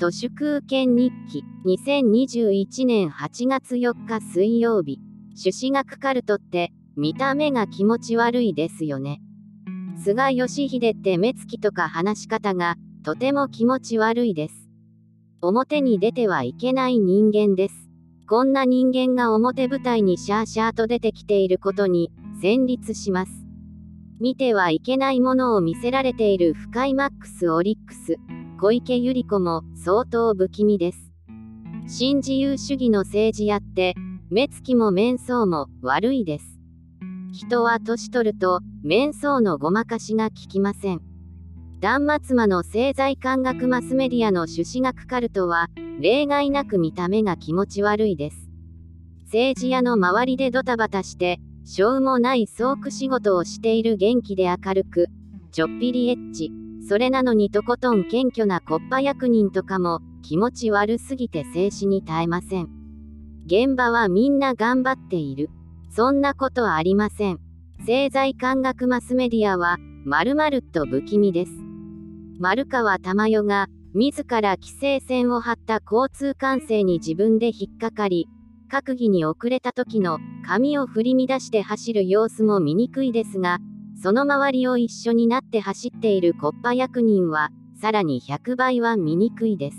都市空権日記2021年8月4日水曜日。朱子学カルトって見た目が気持ち悪いですよね。菅義偉って目つきとか話し方がとても気持ち悪いです。表に出てはいけない人間です。こんな人間が表舞台にシャーシャーと出てきていることに戦慄します。見てはいけないものを見せられている深イマックスオリックス。小池百合子も相当不気味です。新自由主義の政治やって、目つきも面相も悪いです。人は年取ると、面相のごまかしが効きません。断末魔の政財官学マスメディアの朱子学カルトは、例外なく見た目が気持ち悪いです。政治家の周りでドタバタして、しょうもない倉庫仕事をしている元気で明るく、ちょっぴりエッチ、それなのにとことん謙虚なコッパ役人とかも気持ち悪すぎて静止に耐えません。現場はみんな頑張っている。そんなことありません。政財官学マスメディアは、まるまるっと不気味です。丸川珠代が、自ら規制線を張った交通管制に自分で引っかかり、閣議に遅れた時の髪を振り乱して走る様子も醜いですが、その周りを一緒になって走っているコッパ役人は、さらに100倍は醜いです。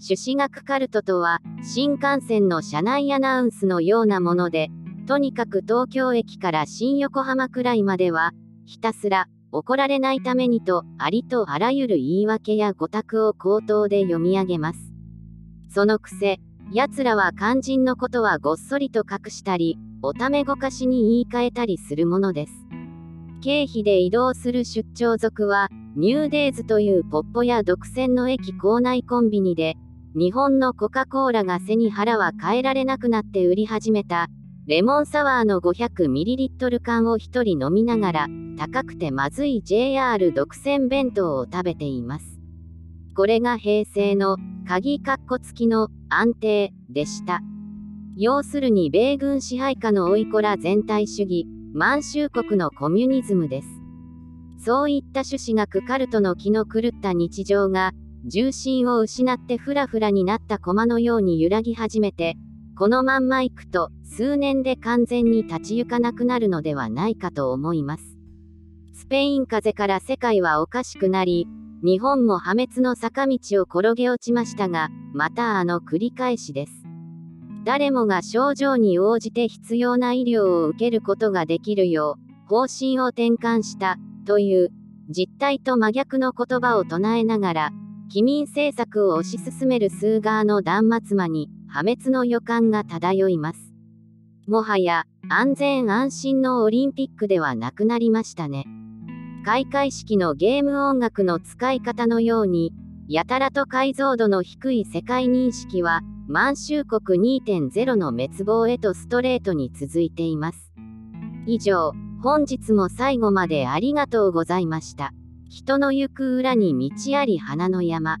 朱子学カルトとは、新幹線の車内アナウンスのようなもので、とにかく東京駅から新横浜くらいまでは、ひたすら、怒られないためにと、ありとあらゆる言い訳や語卓を口頭で読み上げます。そのくせ、奴らは肝心のことはごっそりと隠したり、おためごかしに言い換えたりするものです。経費で移動する出張族は、ニューデイズというポッポや独占の駅構内コンビニで、日本のコカ・コーラが背に腹は変えられなくなって売り始めた、レモンサワーの 500ml 缶を1人飲みながら、高くてまずい JR 独占弁当を食べています。これが平成の、鍵カッコ付きの安定でした。要するに米軍支配下のおいこら全体主義、満州国のコミュニズムです。そういった趣旨学カルトの気の狂った日常が、重心を失ってフラフラになった駒のように揺らぎ始めて、このまんま行くと、数年で完全に立ち行かなくなるのではないかと思います。スペイン風邪から世界はおかしくなり、日本も破滅の坂道を転げ落ちましたが、またあの繰り返しです。誰もが症状に応じて必要な医療を受けることができるよう、方針を転換した、という、実態と真逆の言葉を唱えながら、機民政策を推し進める数側の断末魔に、破滅の予感が漂います。もはや、安全安心のオリンピックではなくなりましたね。開会式のゲーム音楽の使い方のように、やたらと解像度の低い世界認識は、満州国2.0の滅亡へとストレートに続いています。以上、本日も最後までありがとうございました。人の行く裏に道あり花の山。